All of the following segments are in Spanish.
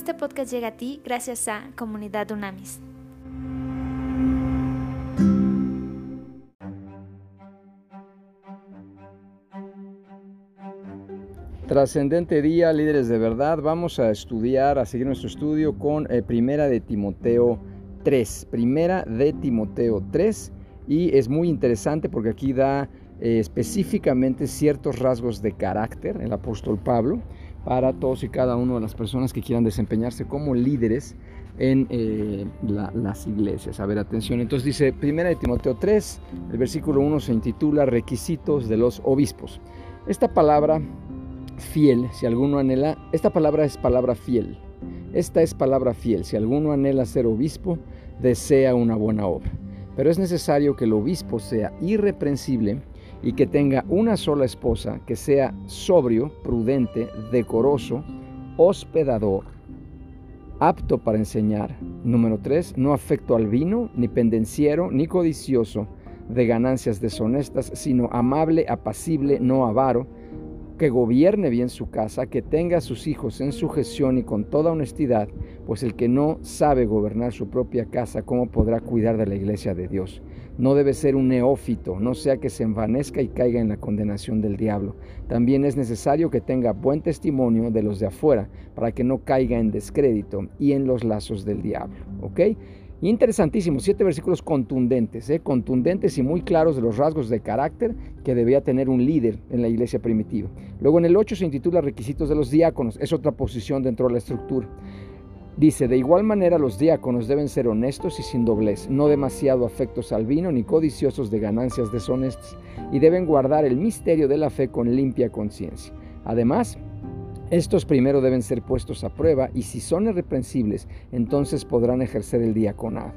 Este podcast llega a ti gracias a Comunidad Unamis. Trascendente día, líderes de verdad. Vamos a estudiar, a seguir nuestro estudio con eh, Primera de Timoteo 3. Primera de Timoteo 3. Y es muy interesante porque aquí da eh, específicamente ciertos rasgos de carácter el apóstol Pablo para todos y cada una de las personas que quieran desempeñarse como líderes en eh, las iglesias. A ver, atención. Entonces dice, primera de Timoteo 3, el versículo 1 se intitula Requisitos de los obispos. Esta palabra fiel, si alguno anhela, esta palabra es palabra fiel. Esta es palabra fiel. Si alguno anhela ser obispo, desea una buena obra. Pero es necesario que el obispo sea irreprensible y que tenga una sola esposa, que sea sobrio, prudente, decoroso, hospedador, apto para enseñar. Número 3, no afecto al vino, ni pendenciero, ni codicioso de ganancias deshonestas, sino amable, apacible, no avaro, que gobierne bien su casa, que tenga a sus hijos en sujeción y con toda honestidad, pues el que no sabe gobernar su propia casa, ¿cómo podrá cuidar de la iglesia de Dios? No debe ser un neófito, no sea que se envanezca y caiga en la condenación del diablo. También es necesario que tenga buen testimonio de los de afuera, para que no caiga en descrédito y en los lazos del diablo. ¿Ok? Interesantísimo, siete versículos contundentes, ¿eh? contundentes y muy claros de los rasgos de carácter que debía tener un líder en la iglesia primitiva. Luego en el 8 se intitula Requisitos de los diáconos, es otra posición dentro de la estructura. Dice, de igual manera los diáconos deben ser honestos y sin doblez, no demasiado afectos al vino ni codiciosos de ganancias deshonestas, y deben guardar el misterio de la fe con limpia conciencia. Además, estos primero deben ser puestos a prueba y si son irreprensibles, entonces podrán ejercer el diaconado.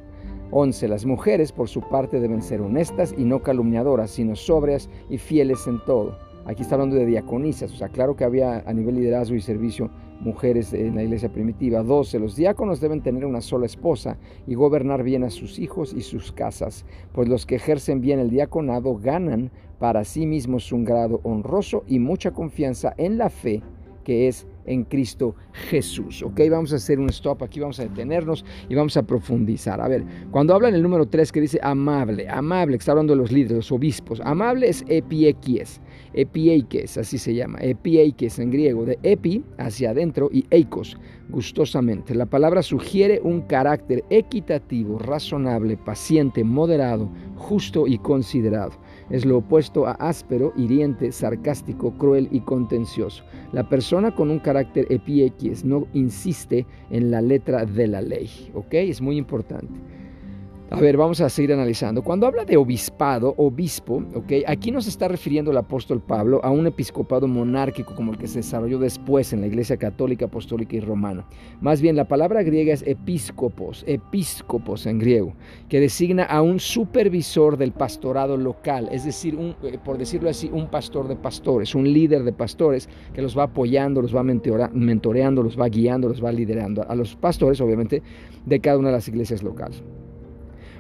11. Las mujeres, por su parte, deben ser honestas y no calumniadoras, sino sobrias y fieles en todo. Aquí está hablando de diaconisas, o sea, claro que había a nivel liderazgo y servicio mujeres en la iglesia primitiva. 12. Los diáconos deben tener una sola esposa y gobernar bien a sus hijos y sus casas, pues los que ejercen bien el diaconado ganan para sí mismos un grado honroso y mucha confianza en la fe que es en Cristo Jesús. Ok, vamos a hacer un stop aquí, vamos a detenernos y vamos a profundizar. A ver, cuando habla en el número 3 que dice amable, amable, que está hablando de los líderes, los obispos, amable es epiekies, epiekes, así se llama, epiekes en griego, de epi hacia adentro y eikos, gustosamente. La palabra sugiere un carácter equitativo, razonable, paciente, moderado, justo y considerado. Es lo opuesto a áspero, hiriente, sarcástico, cruel y contencioso. La persona con un carácter epiequies no insiste en la letra de la ley. ¿Ok? Es muy importante. A ver, vamos a seguir analizando. Cuando habla de obispado, obispo, ¿ok? aquí nos está refiriendo el apóstol Pablo a un episcopado monárquico como el que se desarrolló después en la Iglesia Católica, Apostólica y Romana. Más bien, la palabra griega es episcopos, episcopos en griego, que designa a un supervisor del pastorado local, es decir, eh, por decirlo así, un pastor de pastores, un líder de pastores que los va apoyando, los va mentoreando, los va guiando, los va liderando a los pastores, obviamente, de cada una de las iglesias locales.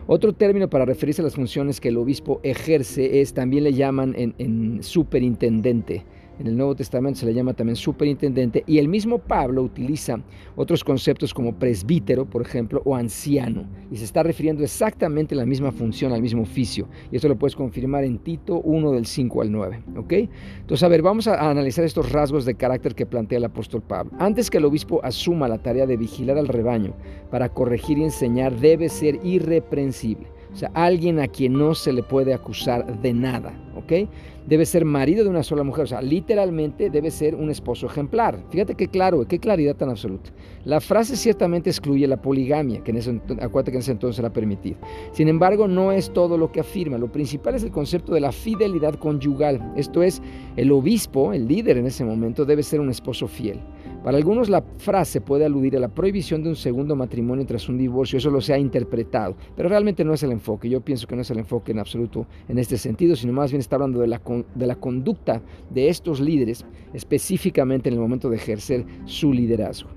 Otro término para referirse a las funciones que el obispo ejerce es, también le llaman en, en superintendente. En el Nuevo Testamento se le llama también superintendente y el mismo Pablo utiliza otros conceptos como presbítero, por ejemplo, o anciano y se está refiriendo exactamente a la misma función, al mismo oficio. Y esto lo puedes confirmar en Tito 1 del 5 al 9. ¿ok? Entonces, a ver, vamos a analizar estos rasgos de carácter que plantea el apóstol Pablo. Antes que el obispo asuma la tarea de vigilar al rebaño para corregir y enseñar, debe ser irreprensible. O sea, alguien a quien no se le puede acusar de nada, ¿ok? Debe ser marido de una sola mujer, o sea, literalmente debe ser un esposo ejemplar. Fíjate qué claro, qué claridad tan absoluta. La frase ciertamente excluye la poligamia, que en ese, acuérdate que en ese entonces era permitida. Sin embargo, no es todo lo que afirma. Lo principal es el concepto de la fidelidad conyugal. Esto es, el obispo, el líder en ese momento, debe ser un esposo fiel. Para algunos la frase puede aludir a la prohibición de un segundo matrimonio tras un divorcio, eso lo se ha interpretado, pero realmente no es el enfoque. Yo pienso que no es el enfoque en absoluto en este sentido, sino más bien está hablando de la de la conducta de estos líderes, específicamente en el momento de ejercer su liderazgo.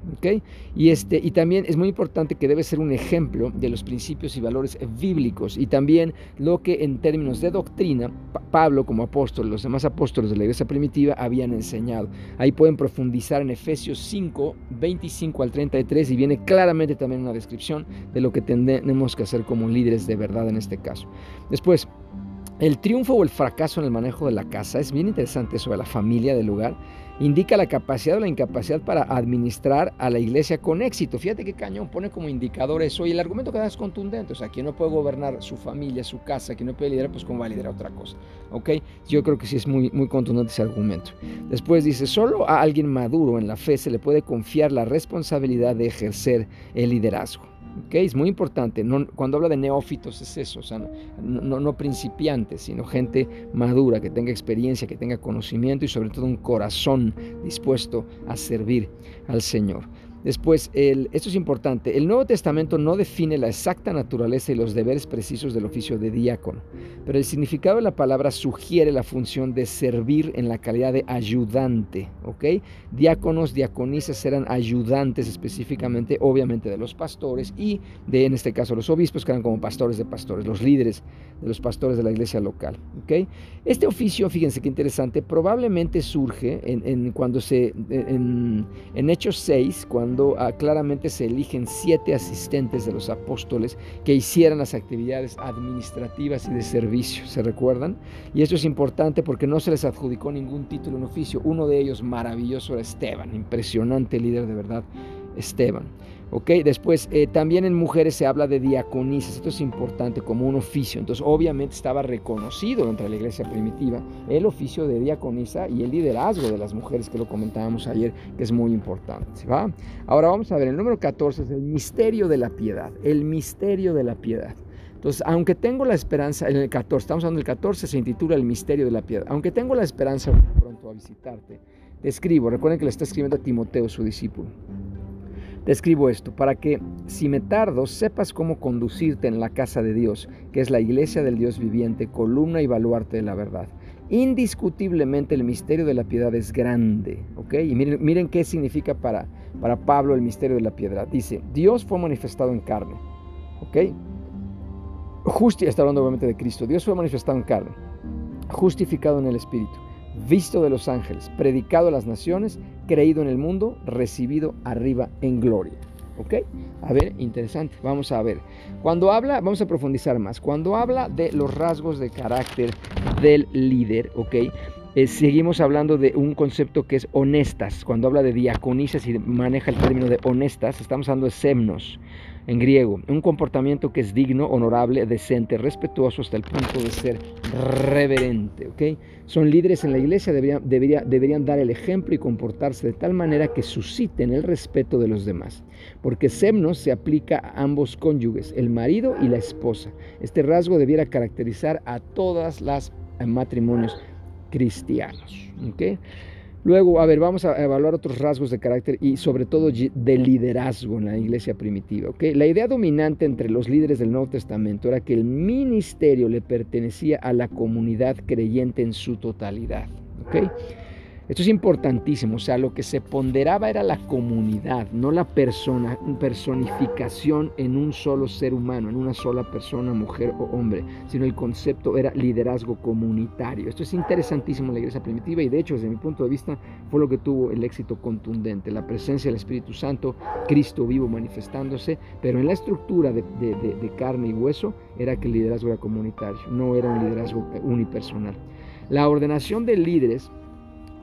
Y, este, y también es muy importante que debe ser un ejemplo de los principios y valores bíblicos y también lo que en términos de doctrina Pablo como apóstol, los demás apóstoles de la iglesia primitiva habían enseñado. Ahí pueden profundizar en Efesios 5, 25 al 33 y viene claramente también una descripción de lo que tenemos que hacer como líderes de verdad en este caso. Después, el triunfo o el fracaso en el manejo de la casa es bien interesante sobre la familia del lugar. Indica la capacidad o la incapacidad para administrar a la iglesia con éxito. Fíjate qué cañón pone como indicador eso. Y el argumento que da es contundente. O sea, quien no puede gobernar su familia, su casa, quien no puede liderar, pues cómo va a liderar otra cosa. ¿Ok? Yo creo que sí es muy, muy contundente ese argumento. Después dice, solo a alguien maduro en la fe se le puede confiar la responsabilidad de ejercer el liderazgo. Es muy importante. cuando habla de neófitos es eso, o sea, no, principiantes, sino gente madura, que tenga experiencia, que tenga conocimiento y sobre todo un corazón dispuesto a servir al Señor. Después, esto es importante, el Nuevo Testamento no define la exacta naturaleza y los deberes precisos del oficio de diácono, pero el significado de la palabra sugiere la función de servir en la calidad de ayudante, ¿ok? Diáconos, diaconisas eran ayudantes específicamente, obviamente, de los pastores y de, en este caso, los obispos, que eran como pastores de pastores, los líderes de los pastores de la iglesia local, ¿ok? Este oficio, fíjense qué interesante, probablemente surge en, cuando se, en, en Hechos 6, Ah, claramente se eligen siete asistentes de los apóstoles que hicieran las actividades administrativas y de servicio, ¿se recuerdan? Y esto es importante porque no se les adjudicó ningún título en oficio. Uno de ellos maravilloso era Esteban, impresionante líder de verdad, Esteban. ¿ok? Después, eh, también en mujeres se habla de diaconisas, esto es importante como un oficio, entonces obviamente estaba reconocido entre la iglesia primitiva el oficio de diaconisa y el liderazgo de las mujeres, que lo comentábamos ayer, que es muy importante, ¿va? Ahora vamos a ver, el número 14 es el misterio de la piedad, el misterio de la piedad. Entonces, aunque tengo la esperanza, en el 14, estamos hablando del 14, se intitula El misterio de la piedad. Aunque tengo la esperanza pronto a visitarte, te escribo, recuerden que le está escribiendo a Timoteo, su discípulo. Te escribo esto para que, si me tardo, sepas cómo conducirte en la casa de Dios, que es la iglesia del Dios viviente, columna y baluarte de la verdad. Indiscutiblemente el misterio de la piedad es grande, ¿ok? Y miren, qué significa para, para Pablo el misterio de la piedad. Dice, Dios fue manifestado en carne, ¿ok? Justi está hablando obviamente de Cristo. Dios fue manifestado en carne, justificado en el Espíritu visto de los ángeles, predicado a las naciones, creído en el mundo, recibido arriba en gloria. ¿Ok? A ver, interesante. Vamos a ver. Cuando habla, vamos a profundizar más. Cuando habla de los rasgos de carácter del líder, ¿ok? Eh, seguimos hablando de un concepto que es honestas. Cuando habla de diaconisas y maneja el término de honestas, estamos hablando de semnos en griego. Un comportamiento que es digno, honorable, decente, respetuoso hasta el punto de ser reverente. ¿okay? Son líderes en la iglesia, deberían, deberían dar el ejemplo y comportarse de tal manera que susciten el respeto de los demás. Porque semnos se aplica a ambos cónyuges, el marido y la esposa. Este rasgo debiera caracterizar a todas las matrimonios cristianos. Luego, a ver, vamos a evaluar otros rasgos de carácter y sobre todo de liderazgo en la iglesia primitiva. ¿okay? La idea dominante entre los líderes del Nuevo Testamento era que el ministerio le pertenecía a la comunidad creyente en su totalidad. Esto es importantísimo, o sea, lo que se ponderaba era la comunidad, no la persona, personificación en un solo ser humano, en una sola persona, mujer o hombre, sino el concepto era liderazgo comunitario. Esto es interesantísimo en la iglesia primitiva y de hecho, desde mi punto de vista, fue lo que tuvo el éxito contundente, la presencia del Espíritu Santo, Cristo vivo manifestándose, pero en la estructura de, de carne y hueso era que el liderazgo era comunitario, no era un liderazgo unipersonal. La ordenación de líderes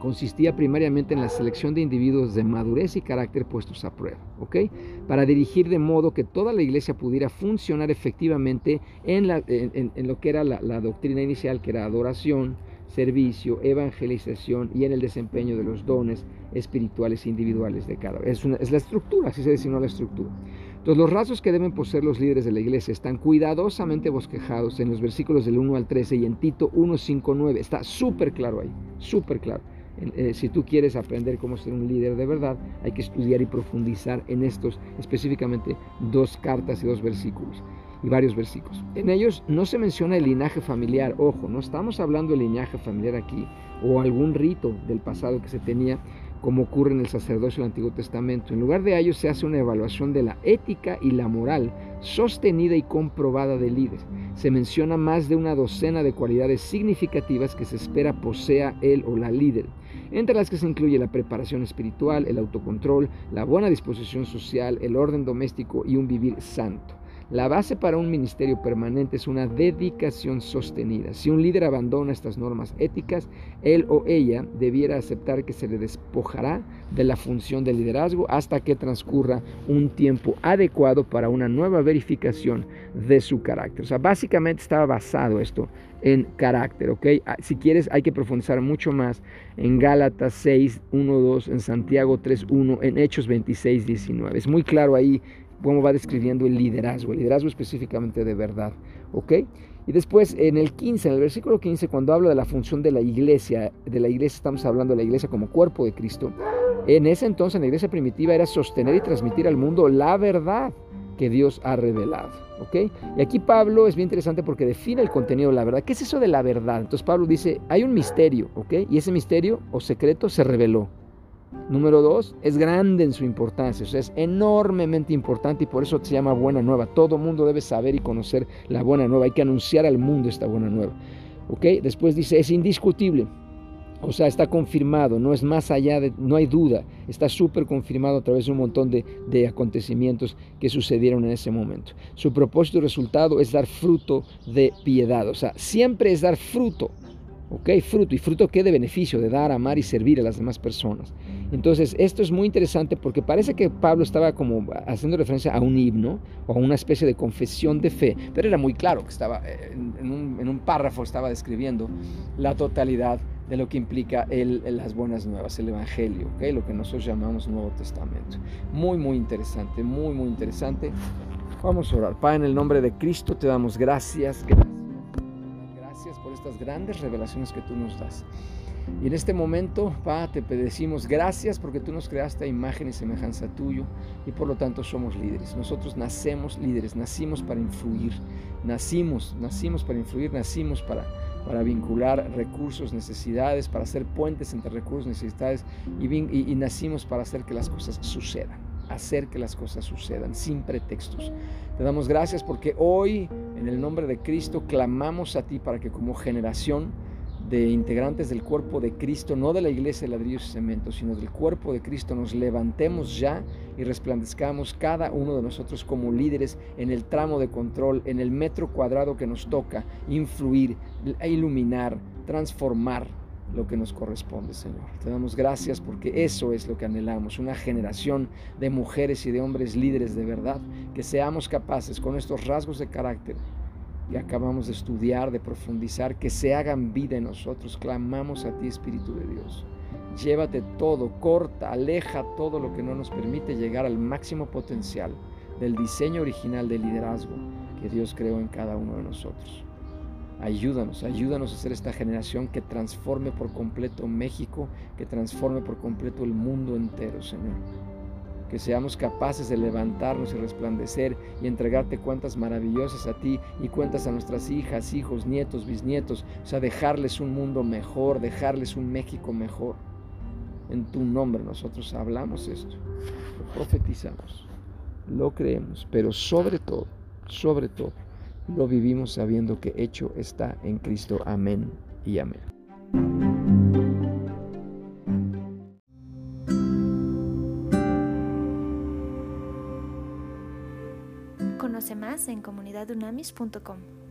consistía primariamente en la selección de individuos de madurez y carácter puestos a prueba, ¿ok? Para dirigir de modo que toda la iglesia pudiera funcionar efectivamente en, lo que era la, doctrina inicial, que era adoración, servicio, evangelización y en el desempeño de los dones espirituales individuales de cada es, es la estructura, así se designó la estructura. Entonces los rasgos que deben poseer los líderes de la iglesia están cuidadosamente bosquejados en los versículos del 1 al 13 y en Tito 1, 5, 9. Está súper claro ahí, súper claro. Eh, si tú quieres aprender cómo ser un líder de verdad, hay que estudiar y profundizar en estos específicamente dos cartas y dos versículos. y varios versículos. En ellos no se menciona el linaje familiar, ojo, no estamos hablando del linaje familiar aquí o algún rito del pasado que se tenía como ocurre en el sacerdocio del Antiguo Testamento. En lugar de ello se hace una evaluación de la ética y la moral sostenida y comprobada del líder. Se menciona más de una docena de cualidades significativas que se espera posea él o la líder, entre las que se incluye la preparación espiritual, el autocontrol, la buena disposición social, el orden doméstico y un vivir santo. La base para un ministerio permanente es una dedicación sostenida. Si un líder abandona estas normas éticas, él o ella debiera aceptar que se le despojará de la función de liderazgo hasta que transcurra un tiempo adecuado para una nueva verificación de su carácter. O sea, básicamente estaba basado esto en carácter, ¿ok? Ah, si quieres, hay que profundizar mucho más en Gálatas 6, 1, 2, en Santiago 3, 1, en Hechos 26, 19. Es muy claro ahí cómo va describiendo el liderazgo, el liderazgo específicamente de verdad, ¿ok? Y después en el 15, en el versículo 15, cuando habla de la función de la iglesia, de la iglesia estamos hablando de la iglesia como cuerpo de Cristo, en ese entonces, en la iglesia primitiva, era sostener y transmitir al mundo la verdad que Dios ha revelado. ¿ok? Y aquí Pablo es bien interesante porque define el contenido de la verdad. ¿Qué es eso de la verdad? Entonces Pablo dice, hay un misterio, ¿ok? Y ese misterio o secreto se reveló. Número dos, es grande en su importancia, o sea, es enormemente importante y por eso se llama buena nueva. Todo mundo debe saber y conocer la buena nueva, hay que anunciar al mundo esta buena nueva. ¿Ok? Después dice, es indiscutible, o sea, está confirmado, no es más allá de, no hay duda, está súper confirmado a través de un montón de, de, acontecimientos que sucedieron en ese momento. Su propósito y resultado es dar fruto de piedad, o sea, siempre es dar fruto ¿ok? Fruto. ¿Y fruto qué? De beneficio, de dar, amar y servir a las demás personas. Entonces, esto es muy interesante porque parece que Pablo estaba como haciendo referencia a un himno o a una especie de confesión de fe, pero era muy claro que estaba eh, en un, párrafo, estaba describiendo la totalidad de lo que implica el, las buenas nuevas, el Evangelio, ¿ok? lo que nosotros llamamos Nuevo Testamento. Muy, muy interesante, muy, muy interesante. Vamos a orar. Padre, en el nombre de Cristo te damos gracias. gracias por estas grandes revelaciones que tú nos das. Y en este momento, Pa, te decimos gracias porque tú nos creaste a imagen y semejanza tuyo y por lo tanto somos líderes. Nosotros nacemos líderes, nacimos para influir, nacimos, nacimos para influir, nacimos para, para vincular recursos, necesidades, para hacer puentes entre recursos, necesidades y, y, y nacimos para hacer que las cosas sucedan, hacer que las cosas sucedan sin pretextos. Te damos gracias porque hoy, en el nombre de Cristo, clamamos a ti para que como generación de integrantes del cuerpo de Cristo, no de la iglesia de ladrillos y cemento, sino del cuerpo de Cristo, nos levantemos ya y resplandezcamos cada uno de nosotros como líderes en el tramo de control, en el metro cuadrado que nos toca, influir, iluminar, transformar lo que nos corresponde, Señor. Te damos gracias porque eso es lo que anhelamos, una generación de mujeres y de hombres líderes de verdad, que seamos capaces con estos rasgos de carácter que acabamos de estudiar, de profundizar, que se hagan vida en nosotros. Clamamos a ti, Espíritu de Dios. Llévate todo, corta, aleja todo lo que no nos permite llegar al máximo potencial del diseño original de liderazgo que Dios creó en cada uno de nosotros. Ayúdanos, ayúdanos a ser esta generación que transforme por completo México, que transforme por completo el mundo entero, Señor. Que seamos capaces de levantarnos y resplandecer y entregarte cuentas maravillosas a ti y cuentas a nuestras hijas, hijos, nietos, bisnietos. O sea, dejarles un mundo mejor, dejarles un México mejor. En tu nombre nosotros hablamos esto, lo profetizamos, lo creemos, pero sobre todo, sobre todo, lo vivimos sabiendo que hecho está en Cristo. Amén y amén. En comunidadunamis.com.